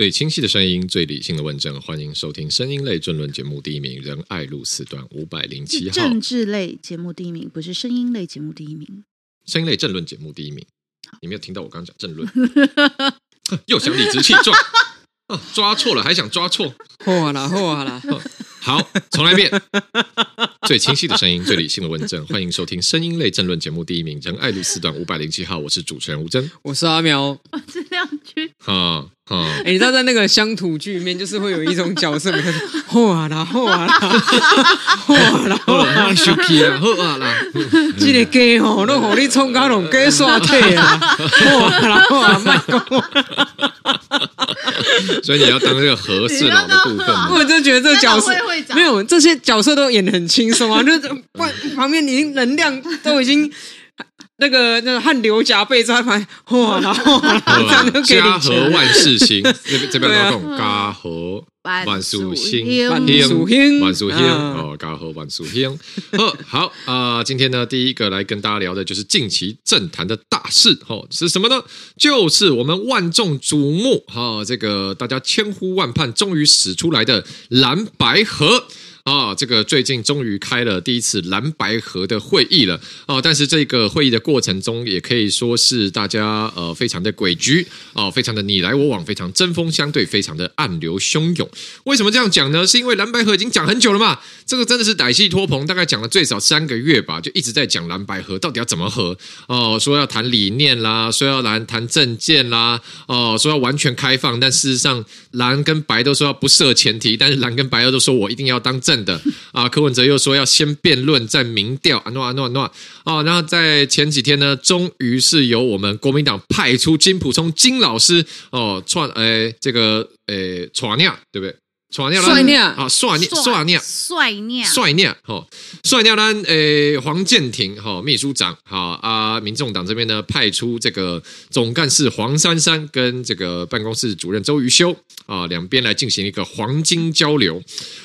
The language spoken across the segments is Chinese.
最清晰的声音，最理性的问政，欢迎收听声音类政论节目第一名，仁爱路四段五百零七号。政治类节目第一名，不是声音类节目第一名。声音类政论节目第一名，你没有听到我刚刚讲政论？又想理直气壮啊！抓错了还想抓错？嚯啦嚯啦！好，重来一遍。最清晰的声音，最理性的问政，欢迎收听声音类政论节目第一名，仁爱路四段五百零七号。我是主持人吴峥，我是阿苗，我是亮君。哈哈，哎，你知道在那个乡土剧里面，就是会有一种角色，嚯啦嚯啦，嚯啦嚯啦，休息啦，嚯啦，这个鸡吼，拢让你冲高龙鸡刷腿啊，嚯啦嚯啦，卖讲。所以你要当这个和事佬的部分吗？我就觉得这个角色没有这些角色都演的很轻松啊，就是旁边已经能量都已经那个那个汗流浃背在旁边，哇，然后家和万事兴，这边都懂家和。万树兴，万树兴，万树兴哦，搞好万树兴。好，好啊、呃，今天呢，第一个来跟大家聊的就是近期政坛的大事，哦，是什么呢？就是我们万众瞩目，哈、哦，这个大家千呼万盼，终于使出来的蓝白合。啊、这个最近终于开了第一次蓝白合的会议了啊，但是这个会议的过程中，也可以说是大家呃非常的诡谲哦，非常的你来我往，非常针锋相对，非常的暗流汹涌。为什么这样讲呢？是因为蓝白合已经讲很久了嘛，这个真的是歹戏拖棚，大概讲了最少三个月吧，就一直在讲蓝白合到底要怎么合哦，说要谈理念啦，说要来谈政见啦，哦，说要完全开放，但事实上蓝跟白都说要不设前提，但是蓝跟白又都说我一定要当政的。啊，柯文哲又说要先辩论再民调，啊诺啊诺啊诺啊，然后在前几天呢，终于是由我们国民党派出金普聪金老师哦，串诶这个诶传尿对不对？帅尿啊，帅尿帅尿帅尿帅尿哈，帅尿呢？诶，黄建庭哈，秘书长哈啊，民众党这边呢派出这个总干事黄珊珊跟这个办公室主任周瑜修啊，两边来进行一个黄金交流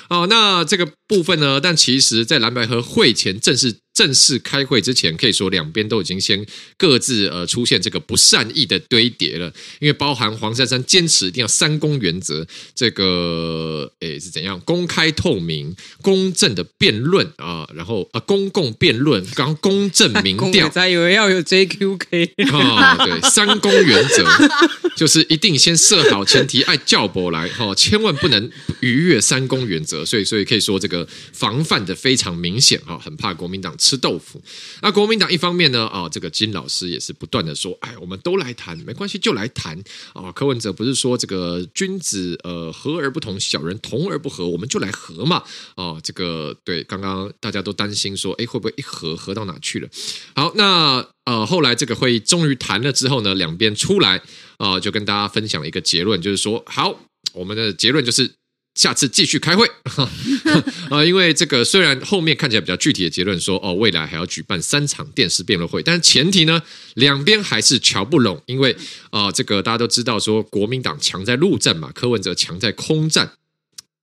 啊。那这个部分呢，但其实在蓝白河会前正式。正式开会之前，可以说两边都已经先各自呃出现这个不善意的堆叠了，因为包含黄珊珊坚持一定要三公原则，这个诶是怎样公开透明、公正的辩论啊，然后啊公共辩论，刚公正民调，才以为要有 JQK 啊，对，三公原则就是一定先设好前提，爱叫博来哈，千万不能逾越三公原则，所以所以可以说这个防范的非常明显哈，很怕国民党。吃豆腐。那国民党一方面呢，啊，这个金老师也是不断的说，哎，我们都来谈，没关系，就来谈啊。柯文哲不是说这个君子呃和而不同，小人同而不和，我们就来和嘛。啊，这个对，刚刚大家都担心说，哎，会不会一和和到哪去了？好，那呃，后来这个会议终于谈了之后呢，两边出来啊，就跟大家分享了一个结论，就是说，好，我们的结论就是。下次继续开会啊！因为这个虽然后面看起来比较具体的结论说哦，未来还要举办三场电视辩论会，但是前提呢，两边还是瞧不拢，因为啊，这个大家都知道说国民党强在陆战嘛，柯文哲强在空战，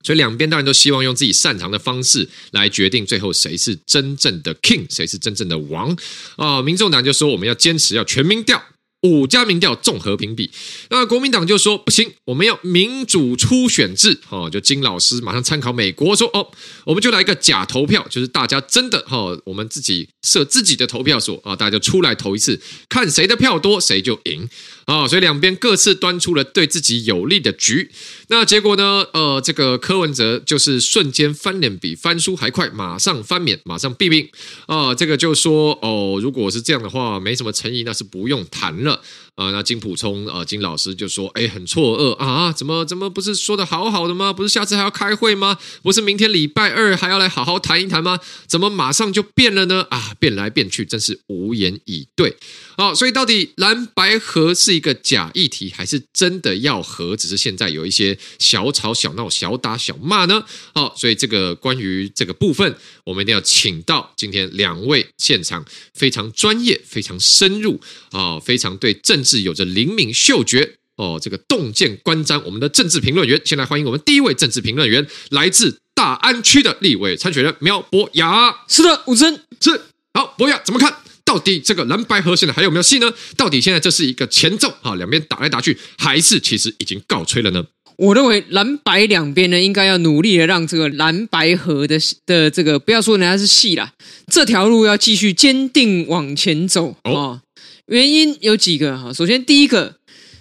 所以两边当然都希望用自己擅长的方式来决定最后谁是真正的 king，谁是真正的王啊！民众党就说我们要坚持要全民调。五家民调综合评比，那国民党就说不行，我们要民主初选制。哦，就金老师马上参考美国说，哦，我们就来一个假投票，就是大家真的哈，我们自己设自己的投票所啊，大家就出来投一次，看谁的票多谁就赢啊。所以两边各自端出了对自己有利的局。那结果呢？呃，这个柯文哲就是瞬间翻脸比翻书还快，马上翻脸，马上毙命啊。这个就说哦，如果是这样的话，没什么诚意，那是不用谈了。啊，那金普聪啊，金老师就说：“哎，很错愕啊，怎么怎么不是说的好好的吗？不是下次还要开会吗？不是明天礼拜二还要来好好谈一谈吗？怎么马上就变了呢？啊，变来变去，真是无言以对。好，所以到底蓝白合是一个假议题，还是真的要合？只是现在有一些小吵小闹、小打小骂呢？好，所以这个关于这个部分，我们一定要请到今天两位现场非常专业、非常深入啊，非常。对政治有着灵敏嗅觉哦，这个洞见观瞻，我们的政治评论员，先来欢迎我们第一位政治评论员，来自大安区的立委参选人苗博雅。是的，吴峥是好，博雅怎么看？到底这个蓝白河现在还有没有戏呢？到底现在这是一个前奏啊，两边打来打去，还是其实已经告吹了呢？我认为蓝白两边呢，应该要努力的让这个蓝白河的的这个，不要说人家是戏啦，这条路要继续坚定往前走啊、哦。原因有几个哈，首先第一个，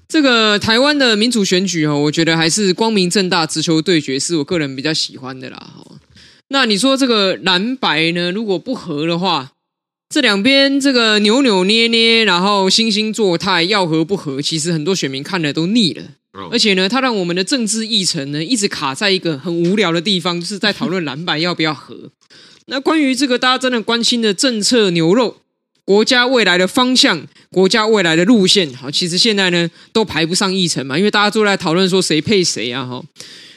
这个台湾的民主选举哈，我觉得还是光明正大直球对决，是我个人比较喜欢的啦。那你说这个蓝白呢，如果不合的话，这两边这个扭扭捏捏，然后惺惺作态，要合不合，其实很多选民看了都腻了。而且呢，它让我们的政治议程呢，一直卡在一个很无聊的地方，就是在讨论蓝白要不要合。那关于这个大家真的关心的政策牛肉，国家未来的方向，国家未来的路线，好，其实现在呢都排不上议程嘛，因为大家都在讨论说谁配谁啊，哈。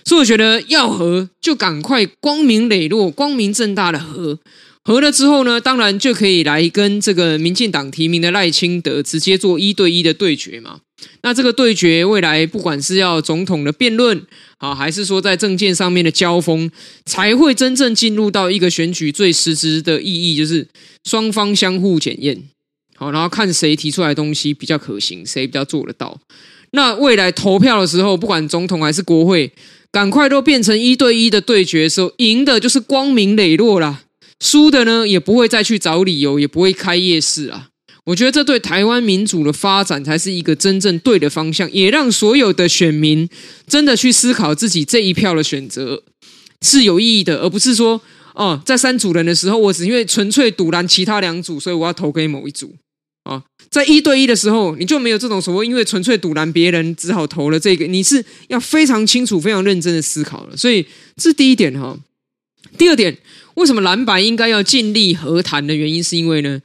所以我觉得要和就赶快光明磊落、光明正大的和，和了之后呢，当然就可以来跟这个民进党提名的赖清德直接做一对一的对决嘛。那这个对决未来不管是要总统的辩论啊，还是说在政见上面的交锋，才会真正进入到一个选举最实质的意义，就是双方相互检验，好，然后看谁提出来的东西比较可行，谁比较做得到。那未来投票的时候，不管总统还是国会，赶快都变成一对一的对决的时候，赢的就是光明磊落啦，输的呢也不会再去找理由，也不会开夜市啊。我觉得这对台湾民主的发展才是一个真正对的方向，也让所有的选民真的去思考自己这一票的选择是有意义的，而不是说哦，在三组人的时候，我只因为纯粹赌烂其他两组，所以我要投给某一组啊。在一对一的时候，你就没有这种所谓因为纯粹赌烂别人，只好投了这个。你是要非常清楚、非常认真的思考了。所以这是第一点哈。第二点，为什么蓝白应该要尽力和谈的原因，是因为呢？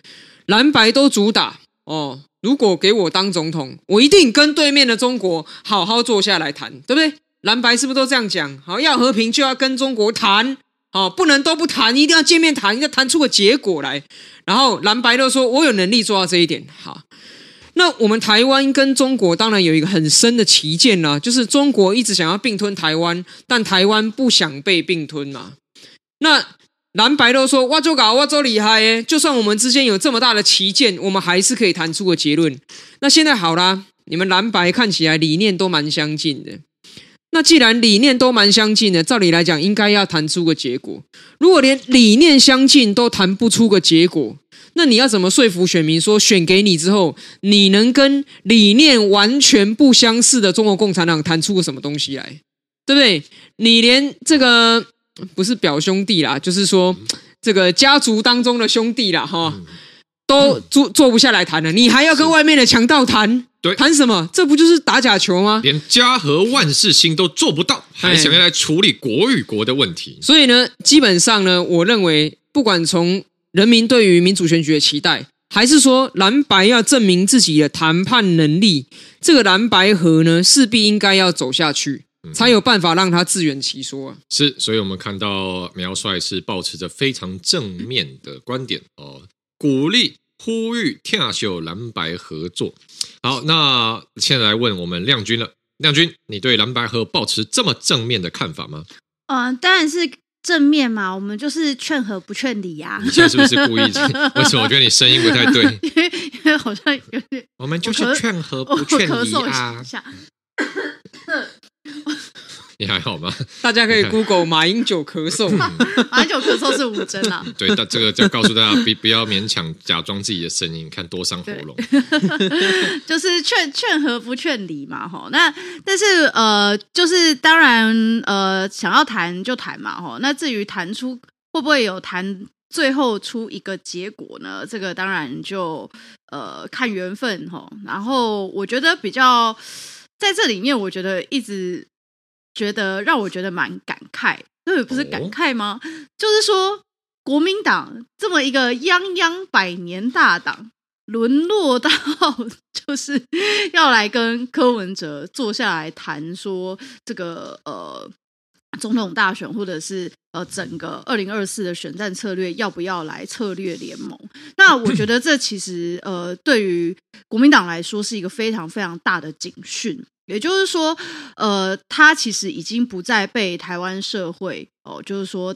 蓝白都主打哦，如果给我当总统，我一定跟对面的中国好好坐下来谈，对不对？蓝白是不是都这样讲？好，要和平就要跟中国谈，哦，不能都不谈，一定要见面谈，要谈出个结果来。然后蓝白都说我有能力做到这一点。好，那我们台湾跟中国当然有一个很深的歧见呢，就是中国一直想要并吞台湾，但台湾不想被并吞嘛。那蓝白都说哇，就搞哇，就厉害耶！就算我们之间有这么大的歧见，我们还是可以谈出个结论。那现在好啦，你们蓝白看起来理念都蛮相近的。那既然理念都蛮相近的，照理来讲应该要谈出个结果。如果连理念相近都谈不出个结果，那你要怎么说服选民说选给你之后，你能跟理念完全不相似的中国共产党谈出个什么东西来？对不对？你连这个。不是表兄弟啦，就是说这个家族当中的兄弟啦，哈，都坐坐不下来谈了，你还要跟外面的强盗谈？对，谈什么？这不就是打假球吗？连家和万事兴都做不到，还想要来处理国与国的问题？所以呢，基本上呢，我认为，不管从人民对于民主选举的期待，还是说蓝白要证明自己的谈判能力，这个蓝白合呢，势必应该要走下去。才有办法让他自圆其说啊！是，所以我们看到苗帅是保持着非常正面的观点哦，鼓励、呼吁、跳秀蓝白合作。好，那现在来问我们亮君了，亮君，你对蓝白合保持这么正面的看法吗？嗯、呃，当然是正面嘛，我们就是劝和不劝离呀。你现在是不是故意？为什么我觉得你声音不太对？因为因为好像有点，我们就是劝和不劝离啊。你还好吗？大家可以 Google 马英九咳嗽，马英九咳嗽是五针啊。对，但这个就要告诉大家，不不要勉强假装自己的声音，看多伤喉咙。就是劝劝和不劝离嘛，哈。那但是呃，就是当然呃，想要谈就谈嘛，哈。那至于谈出会不会有谈最后出一个结果呢？这个当然就呃看缘分哈。然后我觉得比较。在这里面，我觉得一直觉得让我觉得蛮感慨，对，不是感慨吗？哦、就是说，国民党这么一个泱泱百年大党，沦落到 就是要来跟柯文哲坐下来谈，说这个呃。总统大选，或者是呃整个二零二四的选战策略，要不要来策略联盟？那我觉得这其实呃对于国民党来说是一个非常非常大的警讯。也就是说，呃，他其实已经不再被台湾社会哦、呃，就是说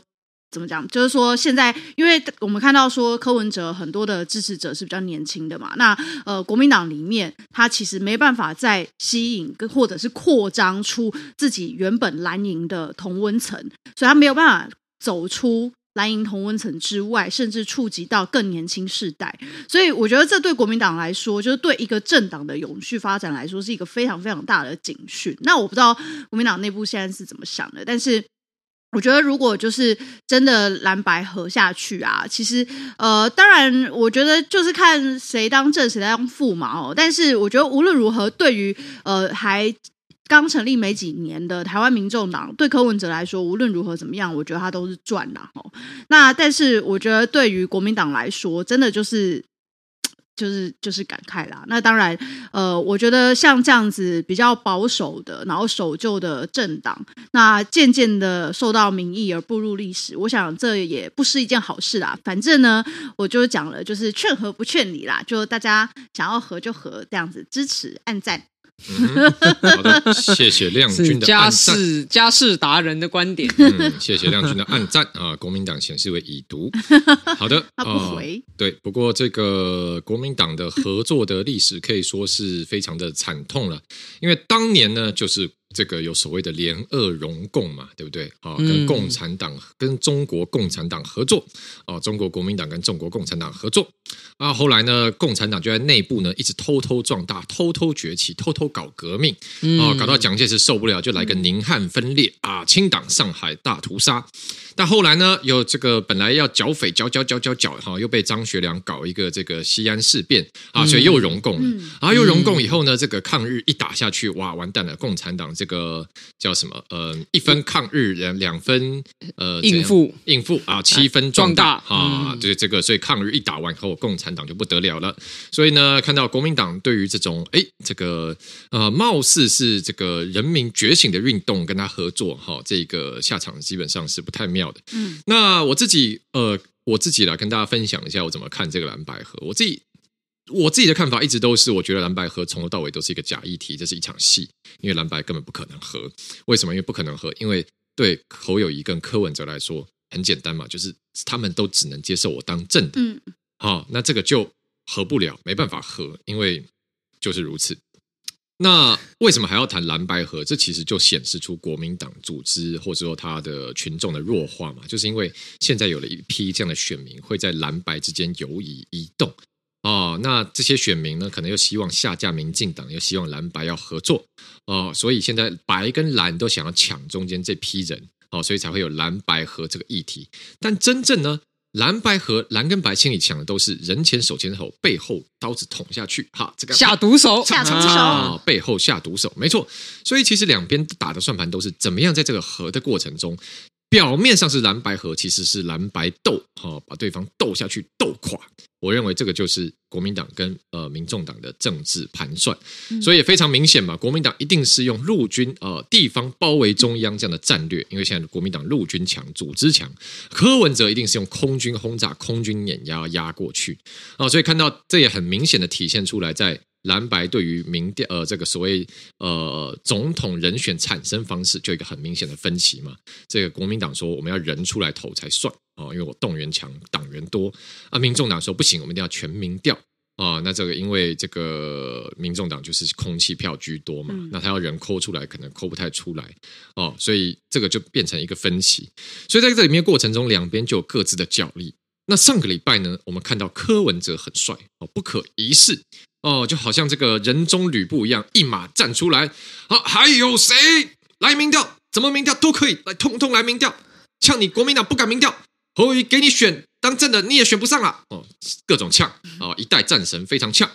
怎么讲？就是说，现在因为我们看到说柯文哲很多的支持者是比较年轻的嘛，那呃，国民党里面他其实没办法再吸引跟或者是扩张出自己原本蓝营的同温层，所以他没有办法走出蓝营同温层之外，甚至触及到更年轻世代。所以我觉得这对国民党来说，就是对一个政党的永续发展来说，是一个非常非常大的警讯。那我不知道国民党内部现在是怎么想的，但是。我觉得，如果就是真的蓝白合下去啊，其实呃，当然，我觉得就是看谁当正谁当副嘛哦。但是，我觉得无论如何，对于呃还刚成立没几年的台湾民众党，对柯文哲来说，无论如何怎么样，我觉得他都是赚的哦。那但是，我觉得对于国民党来说，真的就是。就是就是感慨啦。那当然，呃，我觉得像这样子比较保守的，然后守旧的政党，那渐渐的受到民意而步入历史，我想这也不是一件好事啦。反正呢，我就讲了，就是劝和不劝离啦，就大家想要和就和，这样子支持按赞。嗯、好的，谢谢亮君的家事家事达人的观点。嗯，谢谢亮君的暗赞啊！国民党显示为已读。好的，他不回、呃。对，不过这个国民党的合作的历史可以说是非常的惨痛了，因为当年呢，就是。这个有所谓的联俄容共嘛，对不对？啊，跟共产党、跟中国共产党合作，啊，中国国民党跟中国共产党合作。啊，后来呢，共产党就在内部呢一直偷偷壮大、偷偷崛起、偷偷搞革命，啊，搞到蒋介石受不了，就来个宁汉分裂啊，清党上海大屠杀。但后来呢，有这个本来要剿匪，剿剿剿剿剿，哈，又被张学良搞一个这个西安事变啊，所以又容共了。然后又容共以后呢，这个抗日一打下去，哇，完蛋了，共产党这个叫什么？呃，一分抗日，两两分呃应付应付啊，七分壮大啊，对这个，所以抗日一打完以后，共产党就不得了了。所以呢，看到国民党对于这种哎，这个呃，貌似是这个人民觉醒的运动，跟他合作哈，这个下场基本上是不太妙的。嗯，那我自己呃，我自己来跟大家分享一下我怎么看这个蓝百合。我自己我自己的看法一直都是，我觉得蓝白合从头到尾都是一个假议题，这是一场戏，因为蓝白根本不可能合。为什么？因为不可能合，因为对侯友谊跟柯文哲来说很简单嘛，就是他们都只能接受我当正的，嗯，好，那这个就合不了，没办法合，因为就是如此。那为什么还要谈蓝白合？这其实就显示出国民党组织或者说他的群众的弱化嘛，就是因为现在有了一批这样的选民会在蓝白之间游移移动哦。那这些选民呢，可能又希望下架民进党，又希望蓝白要合作哦，所以现在白跟蓝都想要抢中间这批人哦，所以才会有蓝白合这个议题。但真正呢？蓝白合，蓝跟白心里想的都是人前手牵手，背后刀子捅下去，哈，这个下毒手，下毒手，啊，背后下毒手，没错。所以其实两边打的算盘都是怎么样在这个合的过程中。表面上是蓝白合，其实是蓝白斗，哈，把对方斗下去，斗垮。我认为这个就是国民党跟呃民众党的政治盘算，所以也非常明显嘛。国民党一定是用陆军呃地方包围中央这样的战略，因为现在国民党陆军强，组织强。柯文哲一定是用空军轰炸、空军碾压压过去啊，所以看到这也很明显的体现出来在。蓝白对于民调呃这个所谓呃总统人选产生方式就有一个很明显的分歧嘛，这个国民党说我们要人出来投才算啊，因为我动员强，党员多啊。民众党说不行，我们一定要全民调啊。那这个因为这个民众党就是空气票居多嘛，那他要人抠出来可能抠不太出来哦，所以这个就变成一个分歧。所以在这里面过程中，两边就有各自的角力。那上个礼拜呢，我们看到柯文哲很帅哦，不可一世。哦，就好像这个人中吕布一样，一马站出来。好，还有谁来民调？怎么民调都可以来，通通来民调。呛你国民党不敢民调，侯友给你选当政的，你也选不上了。哦，各种呛哦，一代战神非常呛。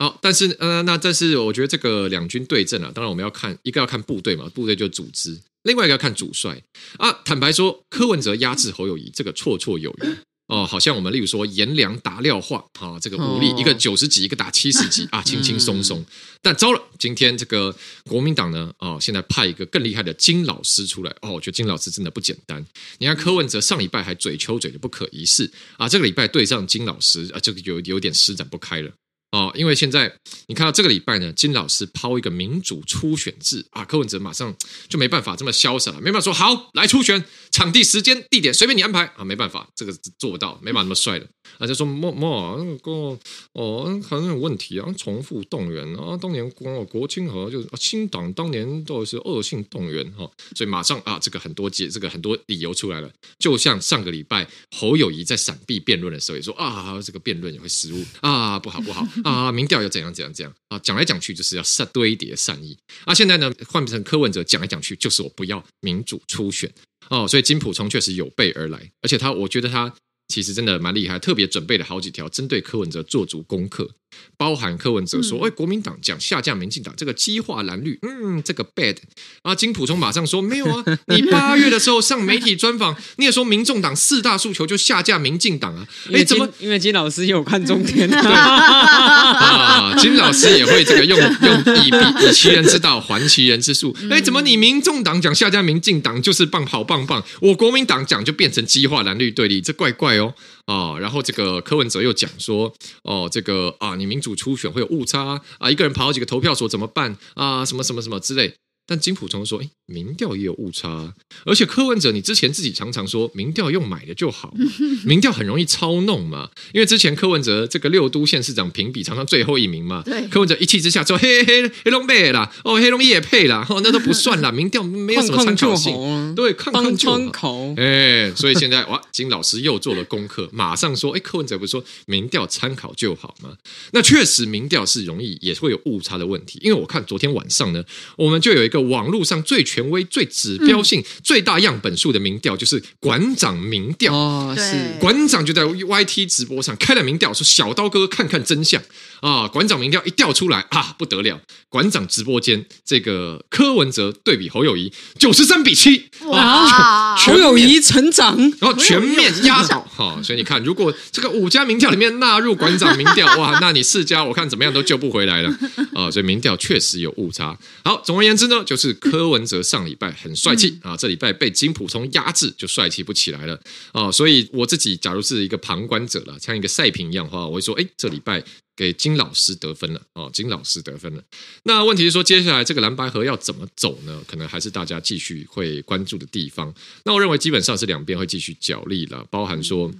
好，但是呃，那但是我觉得这个两军对阵啊，当然我们要看一个要看部队嘛，部队就组织；另外一个要看主帅啊。坦白说，柯文哲压制侯友谊，这个绰绰有余。哦，好像我们例如说颜良打廖化，啊，这个武力一个九十几，一个打七十几 啊，轻轻松松。但糟了，今天这个国民党呢，哦，现在派一个更厉害的金老师出来，哦，我觉得金老师真的不简单。你看柯文哲上礼拜还嘴抽嘴的不可一世啊，这个礼拜对上金老师啊，这个有有点施展不开了。哦，因为现在你看到这个礼拜呢，金老师抛一个民主初选制啊，柯文哲马上就没办法这么潇洒了，没办法说好来初选，场地、时间、地点随便你安排啊，没办法，这个做不到，没办法那么帅的，啊，就说莫莫那个哦，可能有问题啊，重复动员啊，当年国国亲和就是新党当年都是恶性动员哈，所以马上啊，这个很多解，这个很多理由出来了，就像上个礼拜侯友谊在闪避辩论的时候也说啊，这个辩论也会失误啊，不好不好。啊，民调要怎样怎样怎样啊？讲来讲去就是要善堆叠善意啊！现在呢，换成柯文哲讲来讲去就是我不要民主初选哦，所以金普聪确实有备而来，而且他我觉得他其实真的蛮厉害，特别准备了好几条针对柯文哲做足功课。包含柯文哲说：“哎，国民党讲下架民进党，这个激化蓝绿，嗯，这个 bad 啊。”金普聪马上说：“没有啊，你八月的时候上媒体专访，你也说民众党四大诉求就下架民进党啊。哎，怎么？因为金老师有看中天 啊，金老师也会这个用用以以以其人之道还其人之术。哎，怎么你民众党讲下架民进党就是棒好棒棒，我国民党讲就变成激化蓝绿对立，这怪怪哦啊。然后这个柯文哲又讲说：哦，这个啊。”你民主初选会有误差啊！一个人跑好几个投票所怎么办啊？什么什么什么之类。但金普聪说：“哎，民调也有误差，而且柯文哲，你之前自己常常说民调用买的就好，民调很容易操弄嘛。因为之前柯文哲这个六都县市长评比常常最后一名嘛，对，柯文哲一气之下说：嘿嘿，黑龙配啦，哦，黑龙也配啦，哦，那都不算啦，民调没有什么参考性，对，看看就好。哎，所以现在哇，金老师又做了功课，马上说：哎，柯文哲不是说民调参考就好吗？那确实民调是容易也会有误差的问题，因为我看昨天晚上呢，我们就有一个。”网络上最权威、最指标性、嗯、最大样本数的民调，就是馆长民调。哦，是馆长就在 YT 直播上开了民调，说：“小刀哥看看真相啊！”馆长民调一调出来啊，不得了！馆长直播间这个柯文哲对比侯友谊九十三比七，哇！侯友谊成长，然后全面压倒哈。所以你看，如果这个五家民调里面纳入馆长民调，哇，那你四家我看怎么样都救不回来了啊！所以民调确实有误差。好，总而言之呢，就是柯文哲上礼拜很帅气啊，这礼拜被金普聪压制，就帅气不起来了啊！所以我自己假如是一个旁观者了，像一个赛评一样的话，我会说，哎，这礼拜给金老师得分了哦，金老师得分了。那问题是说，接下来这个蓝白河要怎么走呢？可能还是大家继续会关注的地方。那我认为基本上是两边会继续角力了，包含说。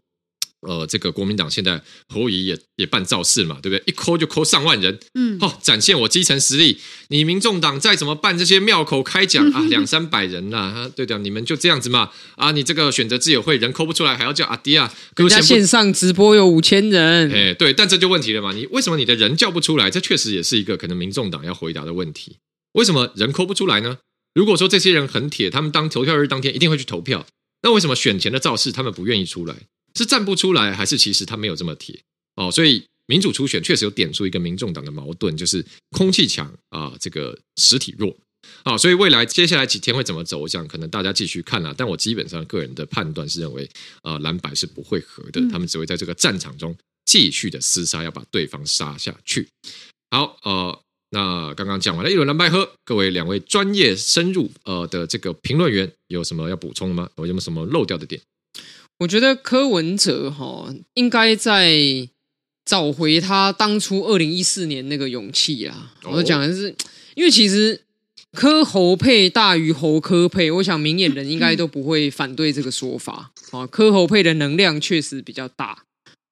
呃，这个国民党现在侯友也也办造势嘛，对不对？一抠就抠上万人，嗯，好、哦，展现我基层实力。你民众党再怎么办这些庙口开讲啊，两三百人呐、啊，对的，你们就这样子嘛，啊，你这个选择自由会人抠不出来，还要叫阿迪啊，人家线上直播有五千人，哎，对，但这就问题了嘛，你为什么你的人叫不出来？这确实也是一个可能民众党要回答的问题。为什么人抠不出来呢？如果说这些人很铁，他们当投票日当天一定会去投票，那为什么选前的造势他们不愿意出来？是站不出来，还是其实他没有这么铁哦？所以民主初选确实有点出一个民众党的矛盾，就是空气强啊，这个实体弱啊。所以未来接下来几天会怎么走，我想可能大家继续看啦。但我基本上个人的判断是认为，呃，蓝白是不会合的，他们只会在这个战场中继续的厮杀，要把对方杀下去。好，呃，那刚刚讲完了一轮蓝白合，各位两位专业深入呃的这个评论员有什么要补充的吗？有没有什么漏掉的点？我觉得柯文哲哈应该在找回他当初二零一四年那个勇气啊！我讲的是，因为其实柯侯配大于侯柯配，我想明眼人应该都不会反对这个说法啊。柯侯配的能量确实比较大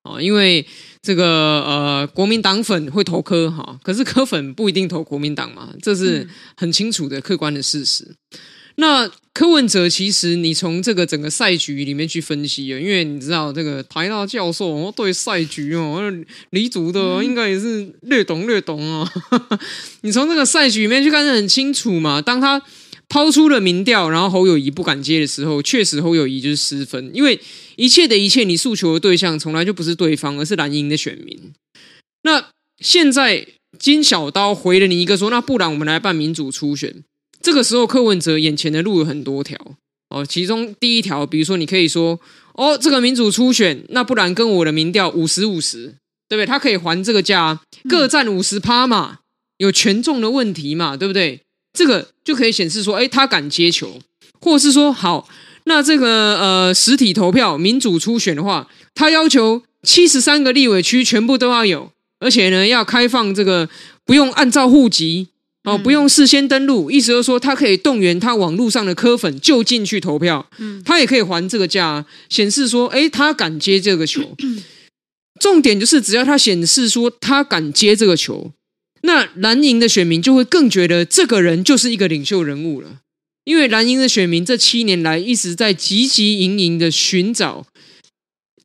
啊，因为这个呃国民党粉会投柯哈，可是柯粉不一定投国民党嘛，这是很清楚的客观的事实。那柯文哲其实，你从这个整个赛局里面去分析啊，因为你知道这个台大教授哦，对赛局哦，黎族的应该也是略懂略懂啊。你从这个赛局里面去看得很清楚嘛。当他抛出了民调，然后侯友谊不敢接的时候，确实侯友谊就是失分，因为一切的一切，你诉求的对象从来就不是对方，而是蓝营的选民。那现在金小刀回了你一个说，那不然我们来办民主初选。这个时候，柯文哲眼前的路有很多条哦。其中第一条，比如说，你可以说，哦，这个民主初选，那不然跟我的民调五十五十，对不对？他可以还这个价，各占五十趴嘛，有权重的问题嘛，对不对？这个就可以显示说，哎，他敢接球，或者是说，好，那这个呃实体投票民主初选的话，他要求七十三个立委区全部都要有，而且呢，要开放这个不用按照户籍哦，不用事先登录，意思就是说，他可以动员他网络上的科粉就近去投票，嗯，他也可以还这个价，显示说，哎，他敢接这个球。重点就是，只要他显示说他敢接这个球，那蓝营的选民就会更觉得这个人就是一个领袖人物了。因为蓝营的选民这七年来一直在汲汲营营的寻找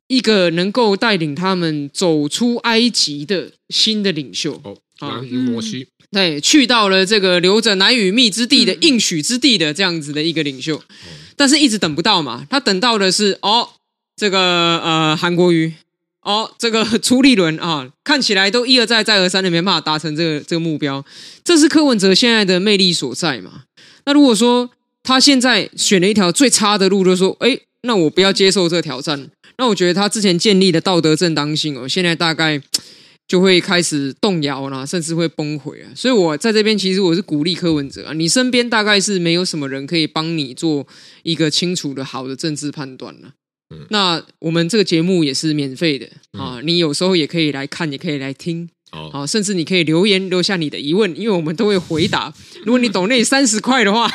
一个能够带领他们走出埃及的新的领袖。哦，蓝营摩西，对，去到了这个留着奶与蜜之地的应许之地的这样子的一个领袖，但是一直等不到嘛。他等到的是哦，这个呃韩国瑜。哦，这个朱立伦啊，看起来都一而再再而三的没办法达成这个这个目标，这是柯文哲现在的魅力所在嘛？那如果说他现在选了一条最差的路，就是说，哎，那我不要接受这个挑战，那我觉得他之前建立的道德正当性哦，现在大概就会开始动摇了，甚至会崩溃啊。所以我在这边其实我是鼓励柯文哲啊，你身边大概是没有什么人可以帮你做一个清楚的好的政治判断了。那我们这个节目也是免费的啊，你有时候也可以来看，也可以来听，好，甚至你可以留言留下你的疑问，因为我们都会回答。如果你懂那三十块的话，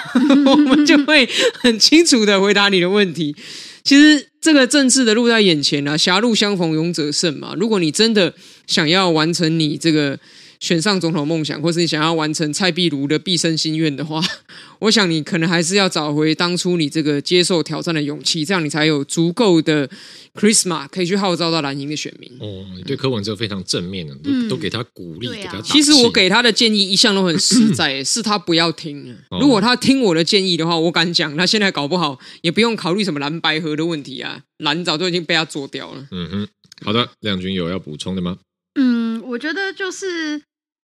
我们就会很清楚的回答你的问题。其实这个政治的路在眼前啊，狭路相逢勇者胜嘛。如果你真的想要完成你这个。选上总统梦想，或是你想要完成蔡壁如的毕生心愿的话，我想你可能还是要找回当初你这个接受挑战的勇气，这样你才有足够的 charisma 可以去号召到蓝营的选民。哦，你对柯文哲非常正面的，嗯、都给他鼓励，啊、给他。其实我给他的建议一向都很实在，是他不要听。如果他听我的建议的话，我敢讲，他现在搞不好也不用考虑什么蓝白河的问题啊，蓝早就已经被他做掉了。嗯哼，好的，亮君有要补充的吗？嗯，我觉得就是。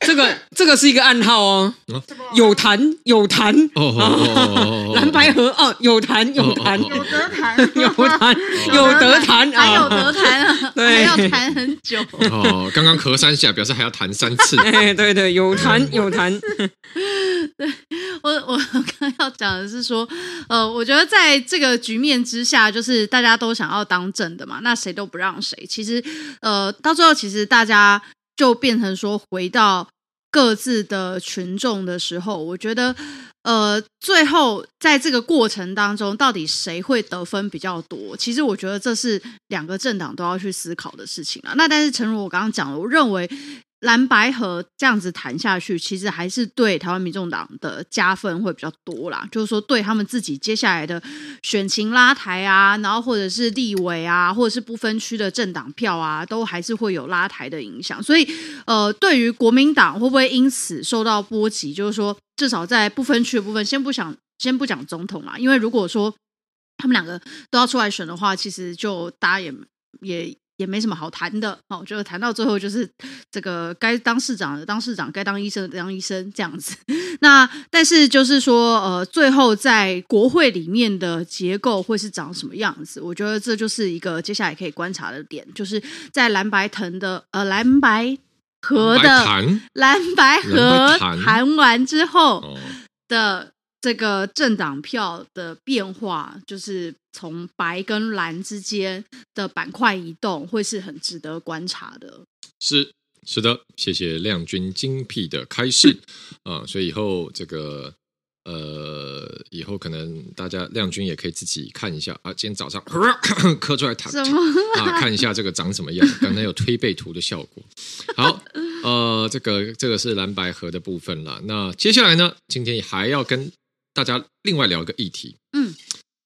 这个这个是一个暗号哦，有谈有谈哦，蓝白河哦，有谈有谈有得谈有谈有得谈还有得谈啊，对，要谈很久哦。刚刚咳三下，表示还要谈三次。哎对对，有谈有谈。对我我刚刚要讲的是说，呃，我觉得在这个局面之下，就是大家都想要当正的嘛，那谁都不让谁。其实，呃，到最后其实大家。就变成说，回到各自的群众的时候，我觉得，呃，最后在这个过程当中，到底谁会得分比较多？其实我觉得这是两个政党都要去思考的事情啊。那但是，诚如我刚刚讲的，我认为。蓝白合这样子谈下去，其实还是对台湾民众党的加分会比较多啦。就是说，对他们自己接下来的选情拉抬啊，然后或者是立委啊，或者是不分区的政党票啊，都还是会有拉抬的影响。所以，呃，对于国民党会不会因此受到波及？就是说，至少在不分区的部分，先不想，先不讲总统啦，因为如果说他们两个都要出来选的话，其实就大家也也。也没什么好谈的，哦，就谈到最后就是这个该当市长的当市长，该当医生的当医生这样子。那但是就是说，呃，最后在国会里面的结构会是长什么样子？我觉得这就是一个接下来可以观察的点，就是在蓝白藤的呃蓝白河的蓝白河谈完之后的。这个政党票的变化，就是从白跟蓝之间的板块移动，会是很值得观察的。是是的，谢谢亮君精辟的开示啊！所以以后这个呃，以后可能大家亮君也可以自己看一下啊。今天早上咳出来痰什么啊？看一下这个长什么样？刚才有推背图的效果。好，呃，这个这个是蓝白合的部分了。那接下来呢？今天还要跟大家另外聊一个议题，嗯，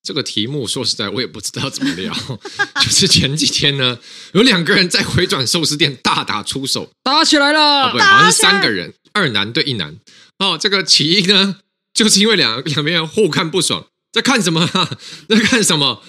这个题目说实在我也不知道怎么聊，就是前几天呢，有两个人在回转寿司店大打出手，打起来了，哦、不好像是三个人，二男对一男，哦，这个起因呢，就是因为两两边人互看不爽，在看什么、啊？在看什么？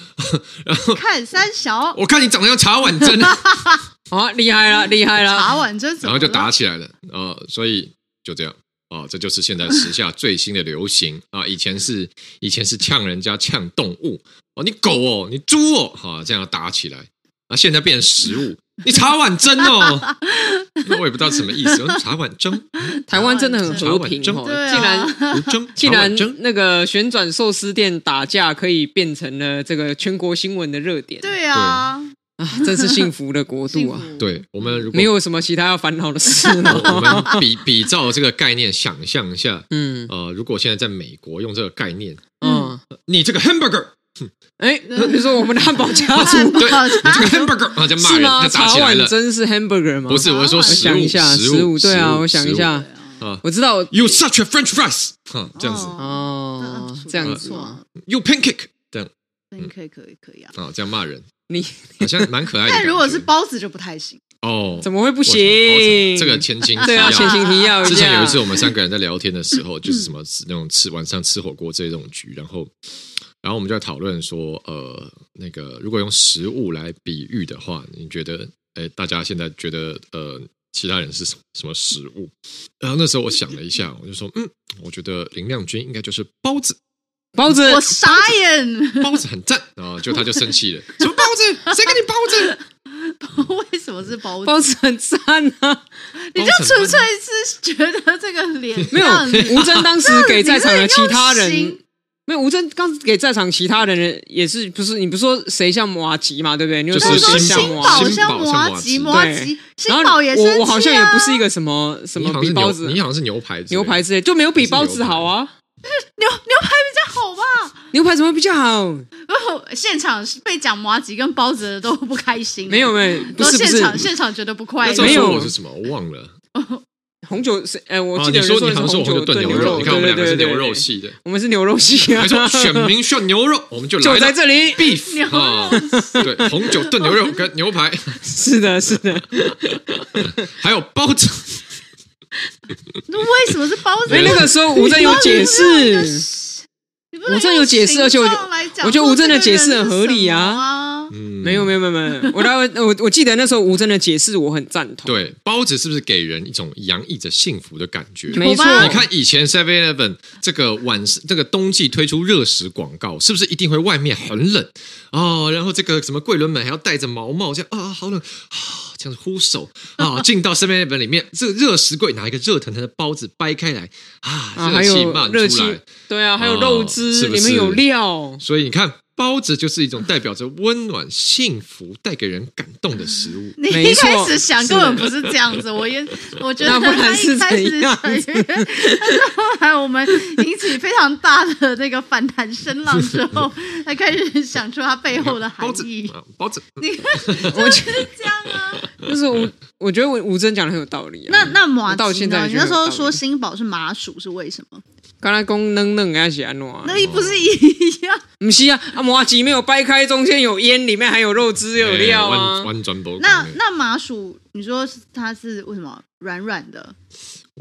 然后看三小，我看你长得像茶碗蒸，啊厉、哦、害了，厉害了，茶碗蒸，然后就打起来了，哦，所以就这样。哦，这就是现在时下最新的流行啊！以前是以前是呛人家呛动物哦，你狗哦，你猪哦，哈，这样打起来啊！现在变成食物，你茶碗蒸哦，那我也不知道什么意思。茶碗蒸，台湾真的很和平哦，竟然 竟然那个旋转寿司店打架可以变成了这个全国新闻的热点，对啊，啊，真是幸福的国度啊！对我们如果没有什么其他要烦恼的事 我了。们比比照这个概念，想象一下，嗯呃，如果现在在美国用这个概念，嗯，你这个 hamburger，哎，你说我们的汉堡家族 对，你这个 hamburger 啊，就骂人？就打起来了。真是 hamburger 吗？不是，我是说我食物，想一下食食物对啊我想一下啊我知道，You such a French fries，哈，这样子哦，这样子？，You pancake，这样，pancake 可以可以啊。啊，这样骂人，你 好像蛮可爱的。但如果是包子就不太行。哦，怎么会不不行？这个前情对啊，提要前情提要一下。之前有一次我们三个人在聊天的时候，就是什么那种吃晚上吃火锅这种局，然后然后我们就在讨论说，呃，那个如果用食物来比喻的话，你觉得，哎，大家现在觉得，呃，其他人是什么什么食物？然后那时候我想了一下，我就说，嗯，我觉得林亮君应该就是包子，包子，我傻眼，包子很赞，然后就他就生气了，什么包子？谁给你包子？为什么是包子？包子很赞啊！你就纯粹是觉得这个脸没有吴峥当时给在场的其他人 没有吴峥刚给在场其他人也是不是？你不是说谁像麻吉嘛？对不对？你有就是说新宝像新宝麻吉，像麻对吉，新然后宝也我我好像也不是一个什么什么包子你好像是牛排牛排之类，就没有比包子好啊。牛牛排比较好吧？牛排怎么会比较好？现场被讲麻吉跟包子的都不开心，没有没有，不都是现场现场觉得不快乐。没有说我是什么？我忘了。红酒是哎，我啊，记得你说有人是你好像说红酒炖炖牛肉，你看我们两个是牛肉系，的。我们是牛肉系啊。还说选民需要牛肉，我们就来在这里 beef 啊，对，红酒炖牛肉跟牛排，是的，是的。还有包子。那为什么是包子？哎，那个时候吴峥有解释，吴峥有解释而且我觉得吴峥的解释很合理啊。嗯，没有没有没有没有，我来我我记得那时候吴峥的解释我很赞同。对，包子是不是给人一种洋溢着幸福的感觉？没错你看以前 Seven Eleven 这个晚这个冬季推出热食广告，是不是一定会外面很冷哦？然后这个什么桂纶镁还要戴着毛帽，这样啊，好冷啊，这样子呼手啊，进到 Seven Eleven 里面，这个热食柜拿一个热腾腾的包子掰开来啊，热气漫热气出来。，对啊，还有肉汁，里面有料。所以你看，包子就是一种代表着温暖、幸福、带给人感动的食物。你一开始想根本不是这样子，我也我觉得他一是开始怎样想，但是后来我们引起非常大的那个反弹声浪之后，才开始想出它背后的含义包子义。啊，包子，我觉得这样啊？就是我，我觉得吴吴峥讲的很有道理啊。那那麻我到？现在你那时候说新宝是麻薯是为什么？刚才讲嫩嫩还是安怎样？那不是一样？不是啊，啊麻吉没有掰开，中间有烟，里面还有肉汁有料啊。那那麻薯，你说是它是为什么软软的？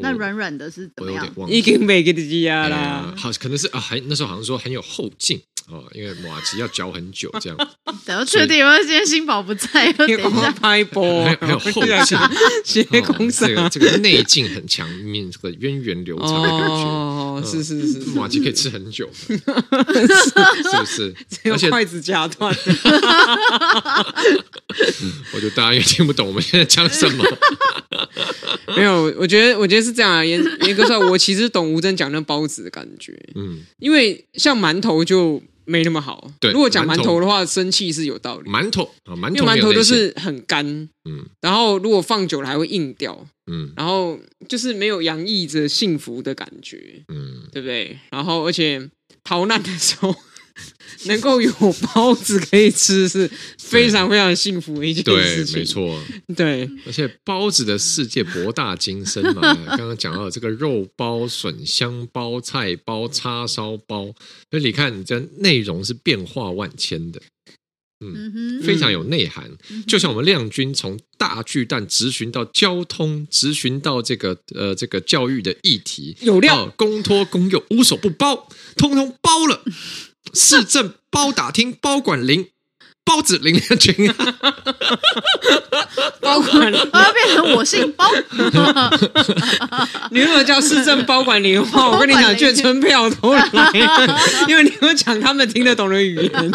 那软软的是怎么样我有点？忘已记经没给你啊哎啦。好，可能是啊，还那时候好像说很有后劲哦，因为马吉要嚼很久，这样 等要确定，因为今天新宝不在，等一下。拍波，还有后劲，斜哦公司这个这个内劲很强，里面这个源远流长的感觉。哦，是是是，马吉可以吃很久，是不是？有 而且筷子夹断。我觉得大家也听不懂我们现在讲什么。没有，我觉得我觉得是这样啊。严严格说，我其实懂吴真讲那包子的感觉，嗯，因为像馒头就没那么好。对如果讲馒馒头头的话，生气是有道理。馒头啊，馒因为馒头都是很干，嗯然后如果放久了还会硬掉，嗯然后就是没有洋溢着幸福的感觉，嗯，对不对？然后而且逃难的时候 能够有包子可以吃，是非常非常幸福的一件对事，情。没错。对，而且包子的世界博大精深嘛，刚刚讲到的这个肉包、笋香包、菜包、叉烧包，所以你看，你这内容是变化万千的，嗯哼，非常有内涵。就像我们亮君从大巨蛋直询到交通，直询到这个呃这个教育的议题，有料哦公托公用无所不包，通通包了。市政包打听包管林，包子林亮君。包管我要变成我姓包。你如果叫市政包管你的话，我跟你讲，眷村票都来，因为你会讲他们听得懂的语言。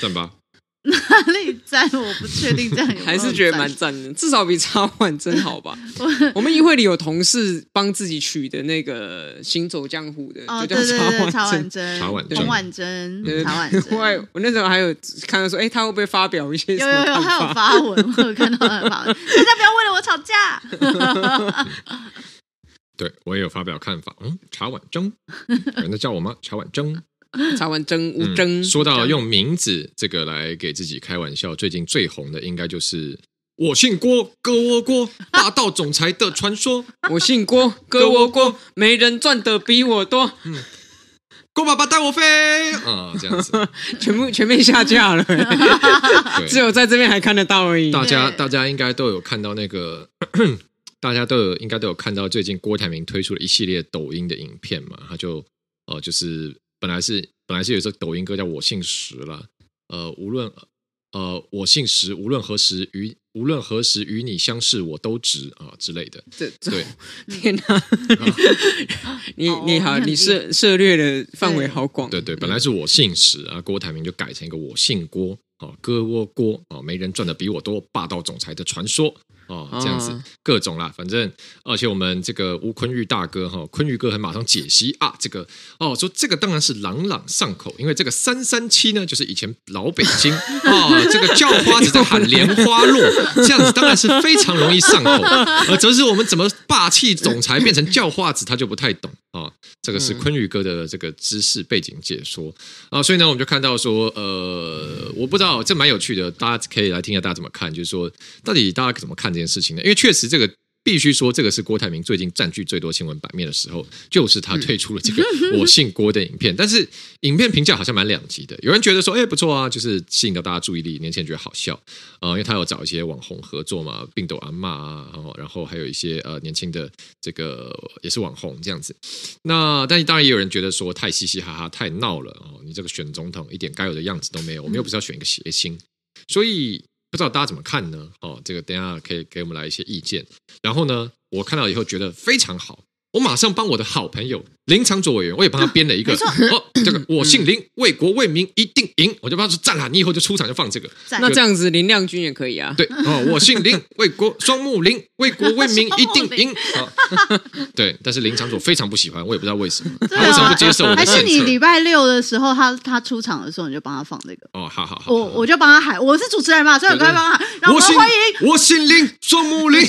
怎么吧？哪里赞？我不确定这样有没有 还是觉得蛮赞的，至少比茶碗蒸好吧。我们议会里有同事帮自己取的那个行走江湖的，哦，就叫茶碗茶碗蒸。蒸、茶碗蒸红碗蒸、对茶碗另外蒸。，我那时候还有看到说，哎，他会不会发表一些有有有，他有？发文，我有看到他的发文。大家不要为了我吵架。对我也有发表看法。嗯，茶碗蒸，有人在叫我吗？茶碗蒸。茶碗蒸、无嗯蒸。说到用名字这个来给自己开玩笑，最近最红的应该就是“我姓郭，哥我郭，霸道总裁的传说”。我姓郭，哥我郭，没人赚的比我多，郭爸爸带我飞啊、这样子。全部全面下架了，只有在这边还看得到而已。大家大家应该都有看到那个，大家都有应该都有看到最近郭台铭推出了一系列抖音的影片嘛？他就呃，就是本来是本来是有一首抖音歌叫我姓石了，呃，无论呃我姓石，无论何时与无论何时与你相识，我都值啊、之类的。这这对，天哪！你哦你好，你涉涉猎的范围好广。对对，本来是我姓石啊，郭台铭就改成一个我姓郭，哦，哥窝郭哦，没人赚的比我多，霸道总裁的传说哦，这样子、哦各种啦，反正而且我们这个吴坤玉大哥哈、哦，坤玉哥还马上解析啊，这个哦说这个当然是朗朗上口，因为这个三三七呢，就是以前老北京 哦，这个叫花子在喊莲花落，这样子当然是非常容易上口，而则是我们怎么霸气总裁变成叫花子，他就不太懂啊、哦。这个是坤宇哥的这个知识背景解说啊，所以呢，我们就看到说，呃，我不知道这蛮有趣的，大家可以来听一下大家怎么看，就是说到底大家怎么看这件事情呢？因为确实这个必须说，这个是郭台铭最近占据最多新闻版面的时候，就是他推出了这个 “我姓郭”的影片，但是影片评价好像蛮两极的，有人觉得说，哎，不错啊，就是吸引到大家注意力，年轻人觉得好笑，呃，因为他有找一些网红合作嘛，病斗阿嬷啊，然后然后还有一些呃年轻的这个也是网红这样子。那但是当然也有人觉得说太嘻嘻哈哈太闹了哦，你这个选总统一点该有的样子都没有，我们又不是要选一个谐星，所以不知道大家怎么看呢？哦，这个等下可以给我们来一些意见。然后呢，我看到以后觉得非常好。我马上帮我的好朋友林长佐委员，我也帮他编了一个哦，这个我姓林，为国为民一定赢，我就帮他说赞啦，你以后就出场就放这个。赞那这样子，林亮君也可以啊。对哦，我姓林，为国 双木林，为国为民一定赢。好，对，但是林长佐非常不喜欢，我也不知道为什么，对他为什么不接受我的还？是你礼拜六的时候，他他出场的时候，你就帮他放这个。哦，好好好，我我就帮他喊，我是主持人嘛，所以我该帮他喊。然后我欢迎，我姓林，双木林。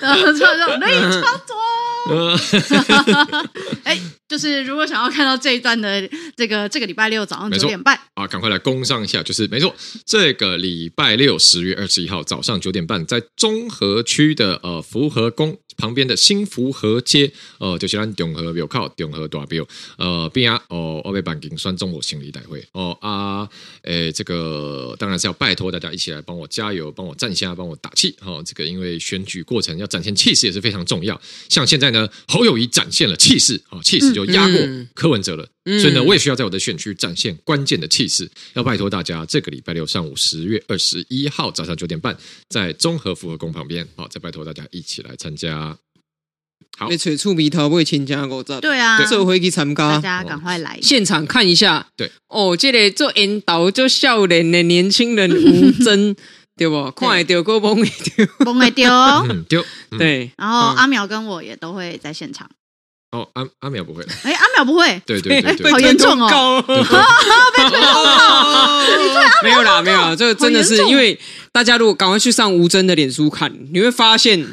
然后就就林昶佐。呃，哎，就是如果想要看到这一段的这个这个礼拜六早上九点半，啊，赶快来攻上一下，就是没错，这个礼拜六十月二十一号早上九点半，在中和区的呃福和宫旁边的新福和街，呃，就是咱中和庙口中和大庙，呃边啊哦，我被办金酸中午行李大会哦啊，诶，这个当然是要拜托大家一起来帮我加油，帮我站下，帮我打气哦。这个因为选举过程要展现气势也是非常重要，像现在呢，侯友谊展现了气势啊，气势就压过嗯柯文哲了。所以呢，我也需要在我的选区展现关键的气势，要拜托大家，这个礼拜六上午十月二十一号早上九点半，在中和复合宫旁边，好，再拜托大家一起来参加。好。被吹触鼻头不会亲家狗照，对啊，这回去参加。大，家赶快来。现场看一下。对，哦，这个做引导做少年的年轻人吴真，对不？看会到，个懵会丢。崩会丢，嗯，丢。嗯，对，然后阿苗跟我也都会在现场。哦，阿阿苗不会，哎，阿苗不会，对对对对，好严重哦。对对没有啦，没有啦，这个真的是因为大家如果赶快去上吴真的脸书看，你会发现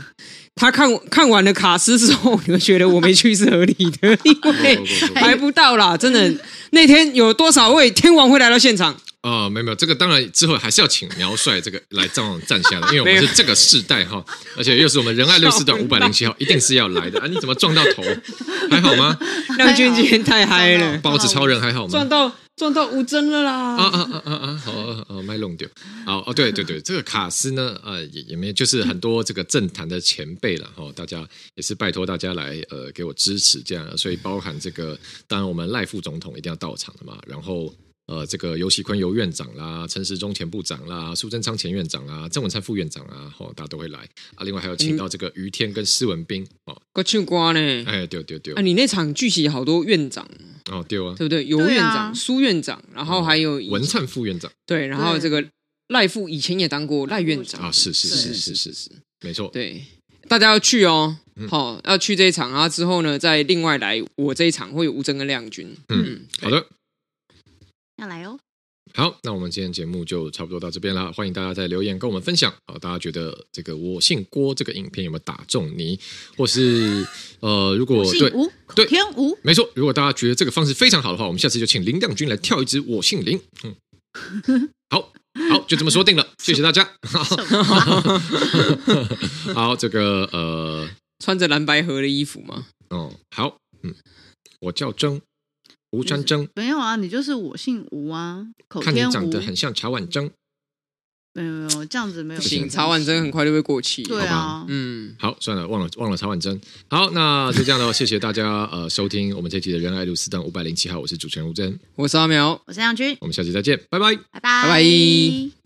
他看看完了卡斯之后，你会觉得我没去是合理的，因为排不到啦，真的。那天有多少位天王会来到现场？哦，没有没有，这个当然之后还是要请苗帅这个来站站下的，因为我们是这个世代哈，而且又是我们仁爱六四段五百零七号，一定是要来的啊！你怎么撞到头？还好吗？亮君今天太嗨了，包子超人还好吗？撞到撞到吴峥了啦！啊啊啊啊啊！好哦哦，麦弄掉。好哦，对对对，这个卡斯呢，呃，也也没就是很多这个政坛的前辈了哈，大家也是拜托大家来呃给我支持这样，所以包含这个，当然我们赖副总统一定要到场的嘛，然后。呃，这个游锡堃游院长啦，陈时中前部长啦，苏贞昌前院长啦，郑文灿副院长啊，哦，大家都会来啊。另外还有请到这个于天跟施文彬哦，够唱歌呢。哎，对对对。啊，你那场聚集好多院长哦，对啊，对不对？尤院长、苏院长，然后还有文灿副院长，对，然后这个赖副以前也当过赖院长啊，是是是是是是，没错，对。大家要去哦，好、嗯，要去这一场啊！之后呢，再另外来我这一场会有吴征跟亮君。嗯，嗯好的，要来哦。好，那我们今天节目就差不多到这边了。欢迎大家在留言跟我们分享啊，大家觉得这个我姓郭这个影片有没有打中你？或是呃，如果对对天吴没错，如果大家觉得这个方式非常好的话，我们下次就请林亮君来跳一支我姓林。嗯，好。好，就这么说定了，谢谢大家。好，这个呃，穿着蓝白盒的衣服吗？哦，好，嗯，我叫曾吴川铮，没有啊，你就是我姓吴啊，口天吴，看你长得很像茶碗蒸。没有没有，这样子没有行。茶婉珍很快就会过期，对啊，嗯，好，算了，忘了忘了茶婉珍。好，那就这样的话，谢谢大家呃收听我们这期的仁爱路四段五百零七号，我是主持人吴真，我是阿苗，我是杨军，我们下期再见，拜拜，拜拜，拜拜。